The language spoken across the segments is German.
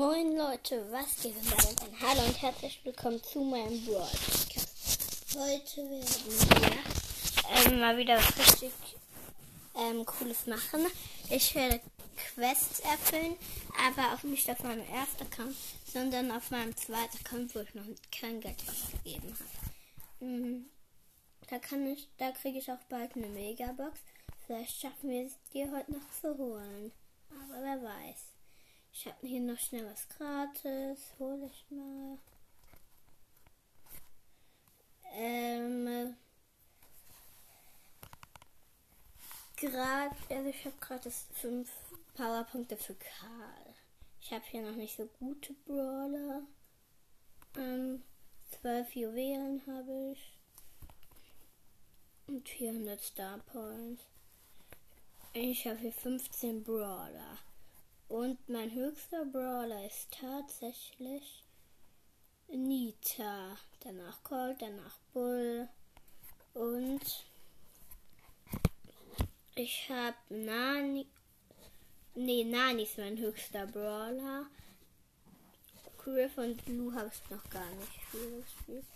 Moin Leute, was geht denn damit ein? Hallo und herzlich willkommen zu meinem Brawl Podcast. Heute werden wir ähm, mal wieder was richtig ähm, Cooles machen. Ich werde Quests erfüllen, aber auch nicht auf meinem ersten Account, sondern auf meinem zweiten Account, wo ich noch kein Geld ausgegeben habe. Mhm. Da kann ich, da kriege ich auch bald eine Megabox. Vielleicht schaffen wir es, die heute noch zu holen. Aber wer weiß. Ich habe hier noch schnell was gratis. Hole ich mal. Ähm. Gerade, also ich habe gratis 5 Powerpunkte für Karl. Ich habe hier noch nicht so gute Brawler. Ähm, 12 Juwelen habe ich. Und 400 Star Points. Ich habe hier 15 Brawler. Und mein höchster Brawler ist tatsächlich Nita. Danach Colt, danach Bull. Und ich habe Nani. Nee, Nani ist mein höchster Brawler. Griff und Blue habe ich noch gar nicht viel gespielt.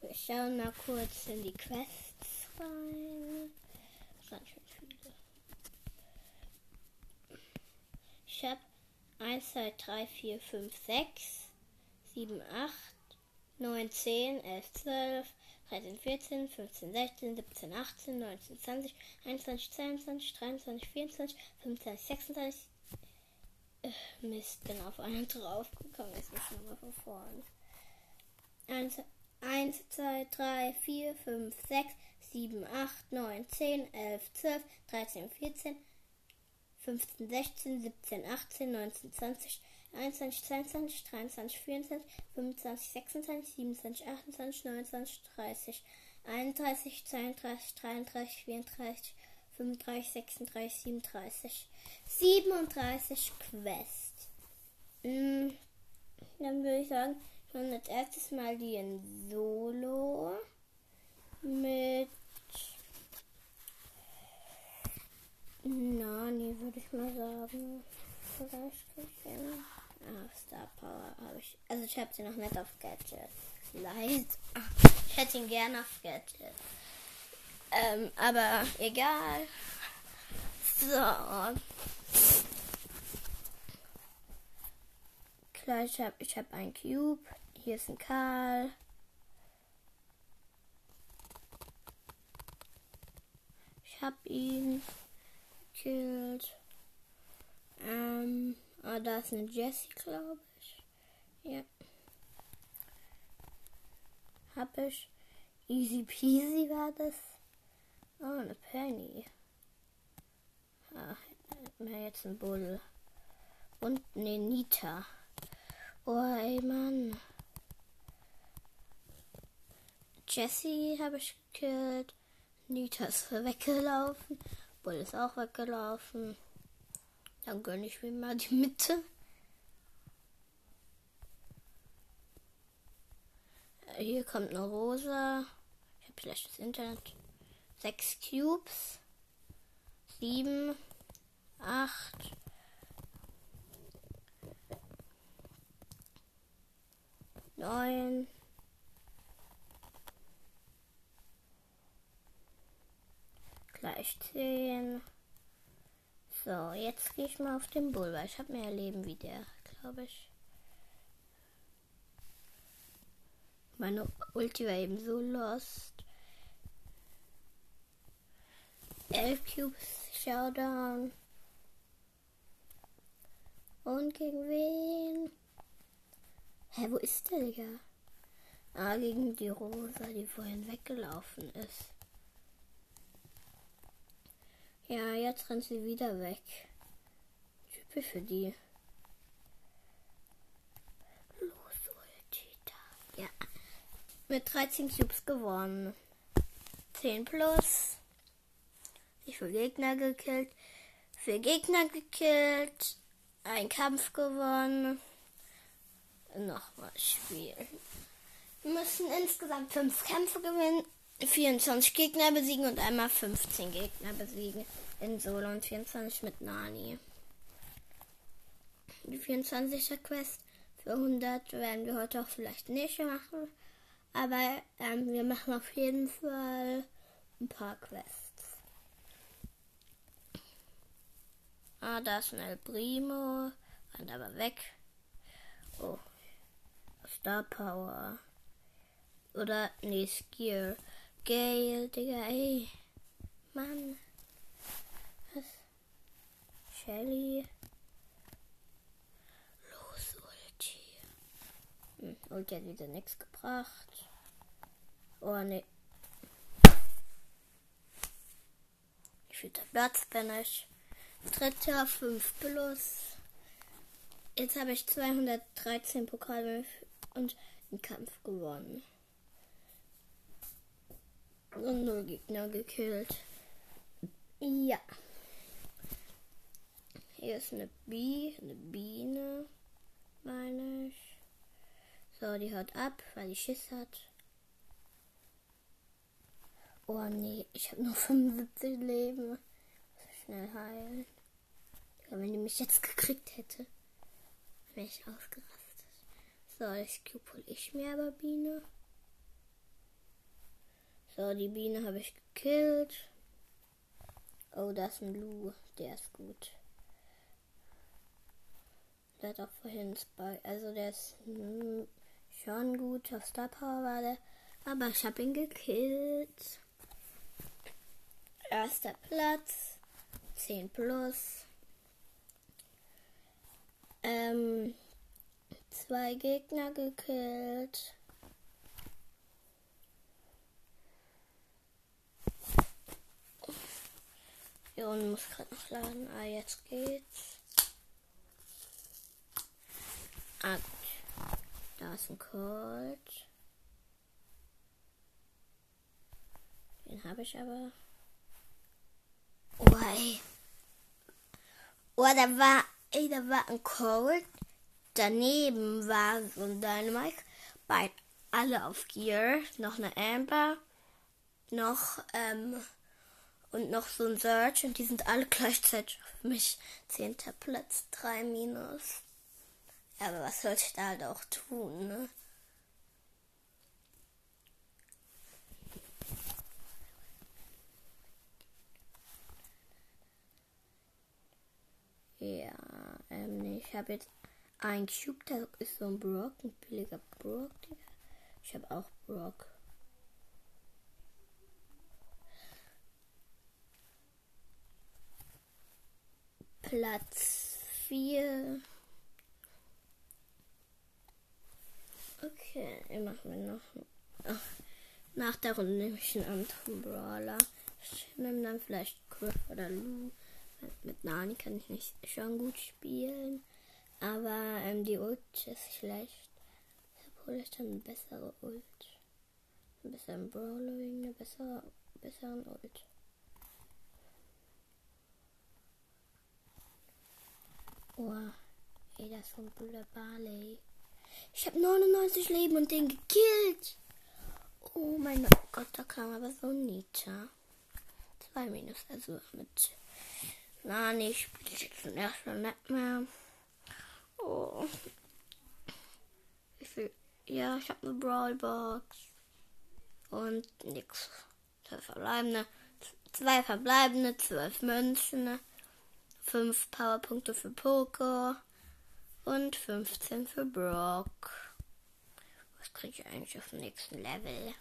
Wir schauen mal kurz in die Quests rein. Das sind schon viele. Ich habe 1, 2, 3, 4, 5, 6, 7, 8, 9, 10, 11, 12, 13, 14, 15, 16, 17, 18, 19, 20, 21, 22, 23, 24, 25, 26. Äh, Mist, bin auf einen draufgekommen. Jetzt muss ich nochmal von vorne. 1, 1, 2, 3, 4, 5, 6, 7, 8, 9, 10, 11, 12, 13, 14, 15, 16, 17, 18, 19, 20, 21, 22, 23, 24, 25, 26, 27, 28, 29, 30, 31, 32, 33, 34, 35, 36, 37, 37 Quests. Hm, dann würde ich sagen, mache als erstes mal die in Solo mit Nani, würde ich mal sagen. Vielleicht kriege ich. Ah, Star Power habe ich. Also ich habe sie noch nicht auf Gadget. Leid. Ich hätte ihn gerne auf Gadget. Ähm, aber egal. So. Klar, ich habe ich hab einen Cube. Hier ist ein Karl. Ich habe ihn gekillt. Ähm, ah, da ist eine Jessie, glaube ich. Ja. Hab ich. Easy peasy war das. Oh, eine Penny. Ah, mir jetzt ein Bull. Und eine Nita. Oh, ey, Mann. Jessie habe ich gekillt. Nita ist weggelaufen. Bull ist auch weggelaufen. Dann gönne ich mir mal die Mitte. Äh, hier kommt eine Rosa. Ich habe das Internet. Sechs Cubes. Sieben. Acht. Neun. 10. So, jetzt gehe ich mal auf den Bull, weil ich habe mehr Leben wie der, glaube ich. Meine Ulti war eben so lost. 11 Cubes Showdown. Und gegen wen? Hä, wo ist der, Digga? Ah, gegen die Rosa, die vorhin weggelaufen ist. Ja, jetzt rennt sie wieder weg. Typisch für die. Los, Ultita. Ja. Mit 13 Cubes gewonnen. 10 plus. Ich für Gegner gekillt. Für Gegner gekillt. Ein Kampf gewonnen. Nochmal spielen. Wir müssen insgesamt 5 Kämpfe gewinnen. 24 Gegner besiegen und einmal 15 Gegner besiegen in Solo und 24 mit Nani. Die 24er Quest Für 100 werden wir heute auch vielleicht nicht machen. Aber ähm, wir machen auf jeden Fall ein paar Quests. Ah, da ist ein El Primo. Und aber weg. Oh. Star Power. Oder, nee, Skier. Gale, Digga, ey. Mann. Was? Shelly. Los, Ulti. Hm, Ulti hat wieder nichts gebracht. Oh, nee. Ich viel Platz bin ich. Dritter, 5 plus. Jetzt habe ich 213 Pokale und einen Kampf gewonnen. Und null Gegner gekillt. Ja. Hier ist eine Bee, eine Biene, meine ich. So, die haut ab, weil die Schiss hat. Oh nee, ich habe nur 75 Leben. Schnell heilen. Ja, wenn die mich jetzt gekriegt hätte, wäre ich ausgerastet. So, das Cube ich mir aber Biene. So, die Biene habe ich gekillt. Oh, da ist ein Lu. Der ist gut. Der hat auch vorhin Spy. Also der ist hm, schon gut. Auf Star Power war der. Aber ich habe ihn gekillt. Erster Platz. 10 plus. Ähm, zwei Gegner gekillt. Unten muss gerade noch laden. Ah, jetzt geht's. Ah, gut. Da ist ein Colt. Den habe ich aber. Oh, ey. Oh, da war, ey, da war ein Colt. Daneben war so ein Dynamite. Bei alle auf Gear. Noch eine Amber. Noch, ähm, und noch so ein Search und die sind alle gleichzeitig auf mich. Zehnter Platz, drei minus. Aber was soll ich da halt auch tun, ne? Ja, ähm, ich habe jetzt ein Cube, da ist so ein Brock, ein billiger Brock. Ich habe auch Brock. Platz 4. Okay, machen wir noch. Ach, nach der Runde nehme ich einen anderen Brawler. Ich nehme dann vielleicht Griff oder Lou. Mit Nani kann ich nicht schon gut spielen. Aber ähm, die Ult ist schlecht. Hole ich dann eine bessere Ult. Einen besseren Brawler wegen einer besseren Ult. Oh, ey, das ist ein blöder Barley. Ich habe 99 Leben und den gekillt. Oh mein Gott, da kam aber so ein Nita. Zwei Minus, also mit Nani spiele ich jetzt zum ersten nicht mehr. Oh. Wie viel? Ja, ich habe eine Brawlbox. Und nix. Zwei verbleibende. Zwei verbleibende, zwölf Münzen. 5 Powerpunkte für Poker und 15 für Brock. Was kriege ich eigentlich auf dem nächsten Level?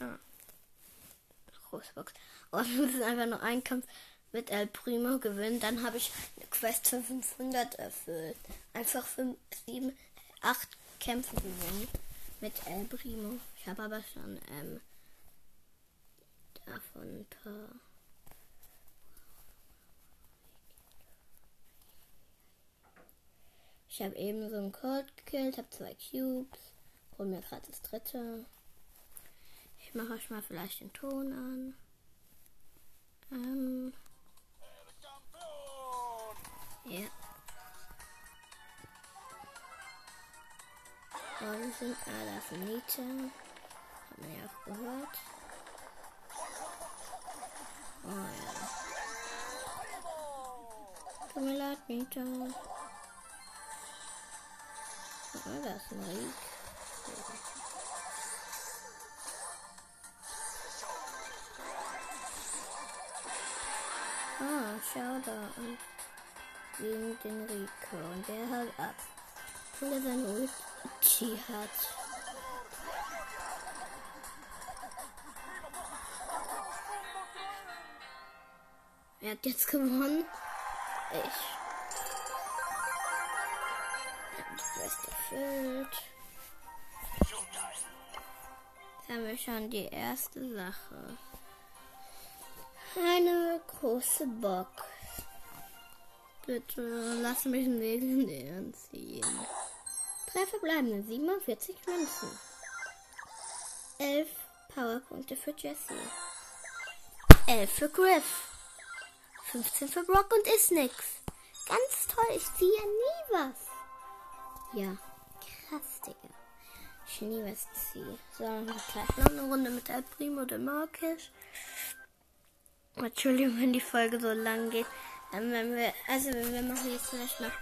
Ah. Großbox. Oh, wir müssen einfach nur einen Kampf mit El Primo gewinnen. Dann habe ich eine Quest für 500 erfüllt. Einfach 5, 7, 8 Kämpfe gewinnen mit El Primo. Ich habe aber schon ähm, davon ein paar. Ich habe eben so einen Cold gekillt, habe zwei Cubes, hol mir gerade das dritte. Ich mache euch mal vielleicht den Ton an. Ähm. Ja. Und sind, da ist ein Nietzsche. Hat man ja auch gehört. Oh ja. Tut mir leid, Mieter. Guck mal, da ist ein Riek. Ah, schau da an. Gegen den Rico. Und der hat ab. Obwohl er seine Ulti hat. Er hat jetzt gewonnen. Ich. Quest erfüllt. Jetzt haben wir schon die erste Sache. Eine große Box. Bitte lass mich einen legendären ziehen. Drei verbleibende 47 Münzen. 11 Powerpunkte für Jesse. 11 für Griff. 15 für Brock und ist nix. Ganz toll, ich ziehe nie was. Ja, krass, Digga. Ziehe. So, dann gleich noch eine Runde mit El Primo oder Markisch. Entschuldigung, wenn die Folge so lang geht. Ähm, wenn wir, also wir machen jetzt vielleicht noch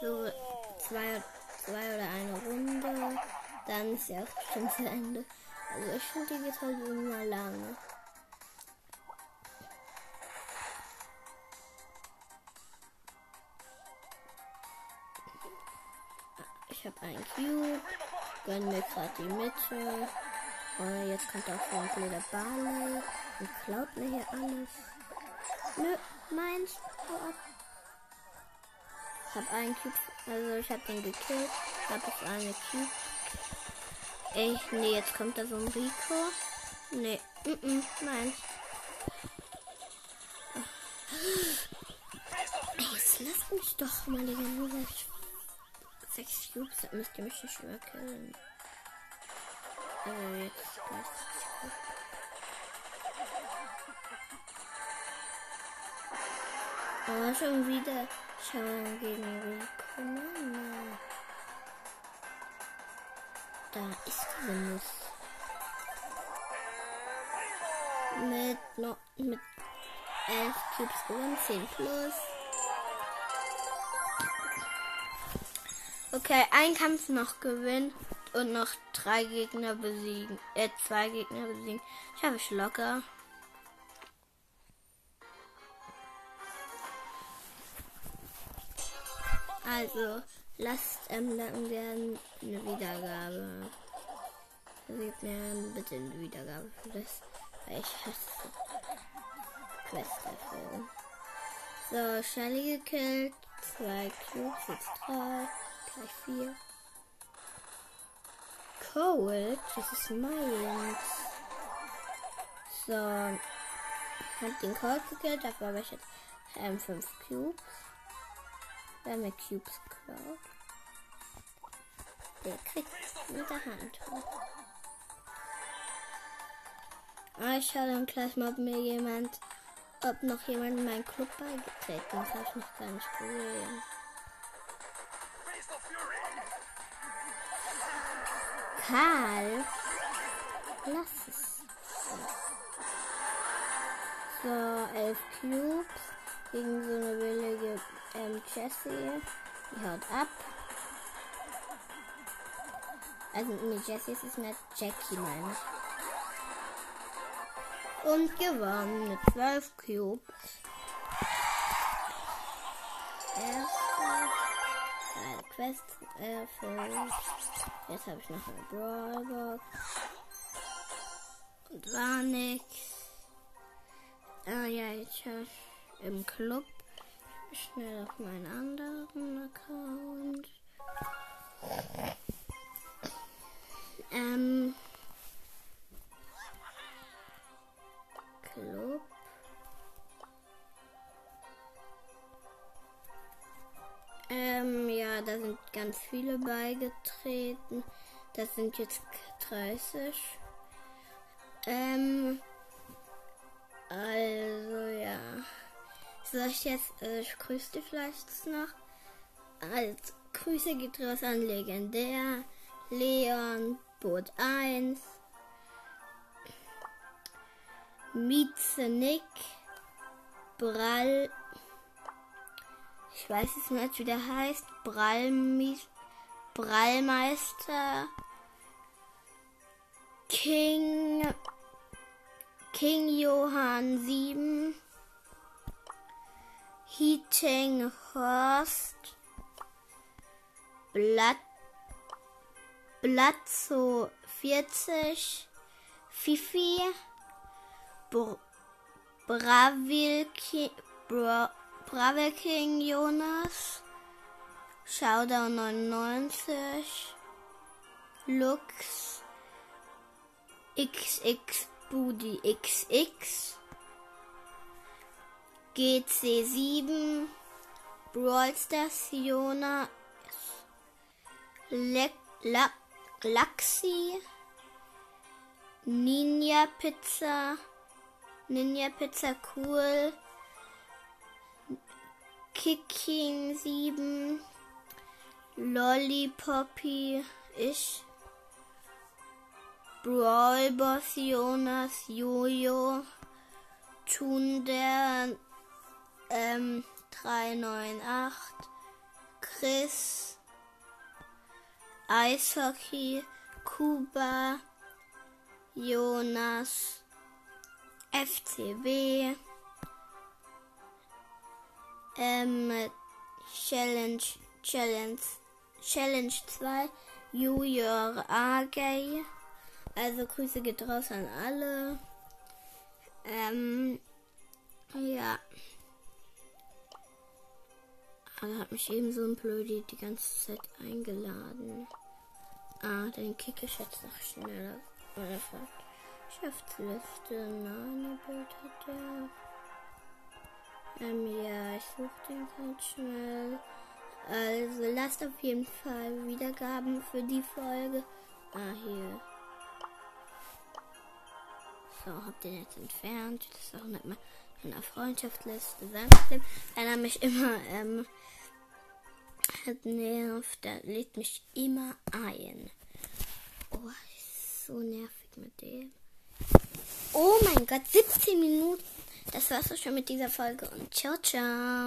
so zwei, zwei oder eine Runde. Dann ist ja auch bestimmt zu Ende. Also ich finde, die geht halt immer lange. Ich habe einen Cube, gönn mir gerade die Mitte. Und jetzt kommt auch so ein blöder Barley und klaut mir hier alles. Nö, meins. Ich habe einen Cube, also ich habe den gekillt. Habe ich eine Cube. Ey, nee, jetzt kommt da so ein Rico. Nee, mm -mm, meins. Ey, jetzt lass mich doch mal, Digga. Nur ich sechs Cubes habe, müsst ihr mich nicht mehr killen. Also jetzt gleich. Oh, schon wieder schauen gegen Rico. Da ist diese Nuss. Mit, no, mit 11 Cubes gewonnen, 10 plus. Okay, ein Kampf noch gewinnen und noch drei Gegner besiegen. Äh, zwei Gegner besiegen. Ich habe ich locker. Also, lasst ähm, dann gerne eine Wiedergabe. Gebt mir bitte eine Wiedergabe für das, weil ich hasse Quest erfüllen. So, Shelly gekillt. Zwei Cubes, jetzt drei, gleich vier. Cold, das ist meins. So, hat den Cold gekillt, dafür habe ich jetzt ähm, fünf Cubes. Wer mir Cubes klaut, der kriegt mit der Hand. Ah, ich schaue dann gleich mal, ob mir jemand, ob noch jemand in meinen Club beigetreten ist. Habe ich noch gar nicht gesehen. Karl, lass es. So, elf Cubes gegen so eine billige ähm, Jessie. Die haut ab. Also, nee, Jessie ist es nicht Jackie, meine ich. Und gewonnen mit 12 Cubes. Erste. Quest erfüllt. Jetzt habe ich noch eine Brawlbox. Und war nix. Ah ja, jetzt höre ich im Club schnell auf meinen anderen Account. Ähm. Club. Ähm, ja, da sind ganz viele beigetreten. Das sind jetzt 30. Ähm, also ja. Soll ich jetzt, äh, ich grüße dich vielleicht noch. Also, Grüße geht raus an Legendär, Leon, Boot 1, Mieze Nick, Brall, Ich weiß jetzt nicht, wie der heißt. Brallmi Brallmeister. King. King Johann 7. Heating Horst. Blatt. Blatzo 40. Fifi. Br Bravil Bra Bravel King Jonas. Showdown 99. Lux. XX Budi XX. GC7. Brawl Stars Jonas. Le La Laxi. Ninja Pizza. Ninja Pizza Cool. Kicking 7. Lollipoppy. Ich. Brawl Boss Jonas. Jojo. Tunder. Ähm, 398. Chris. Eishockey. Kuba. Jonas. FCB. Ähm, Challenge, Challenge, Challenge 2. Junior A-Gay. Also Grüße geht raus an alle. Ähm, ja. Aber hat mich eben so ein Blödi die ganze Zeit eingeladen. Ah, den kick ich jetzt noch schneller. Oder Schaftsliste. Nanobild hat der. Ähm, ja, ich suche den ganz schnell. Also, lasst auf jeden Fall Wiedergaben für die Folge. Ah, hier. So, hab den jetzt entfernt. Das ist auch nicht mal in der Freundschaftsliste. Dann er mich immer, ähm, nervt. Der lädt mich immer ein. Oh, ist so nervig mit dem. Oh mein Gott, 17 Minuten. Das war's auch schon mit dieser Folge und ciao, ciao.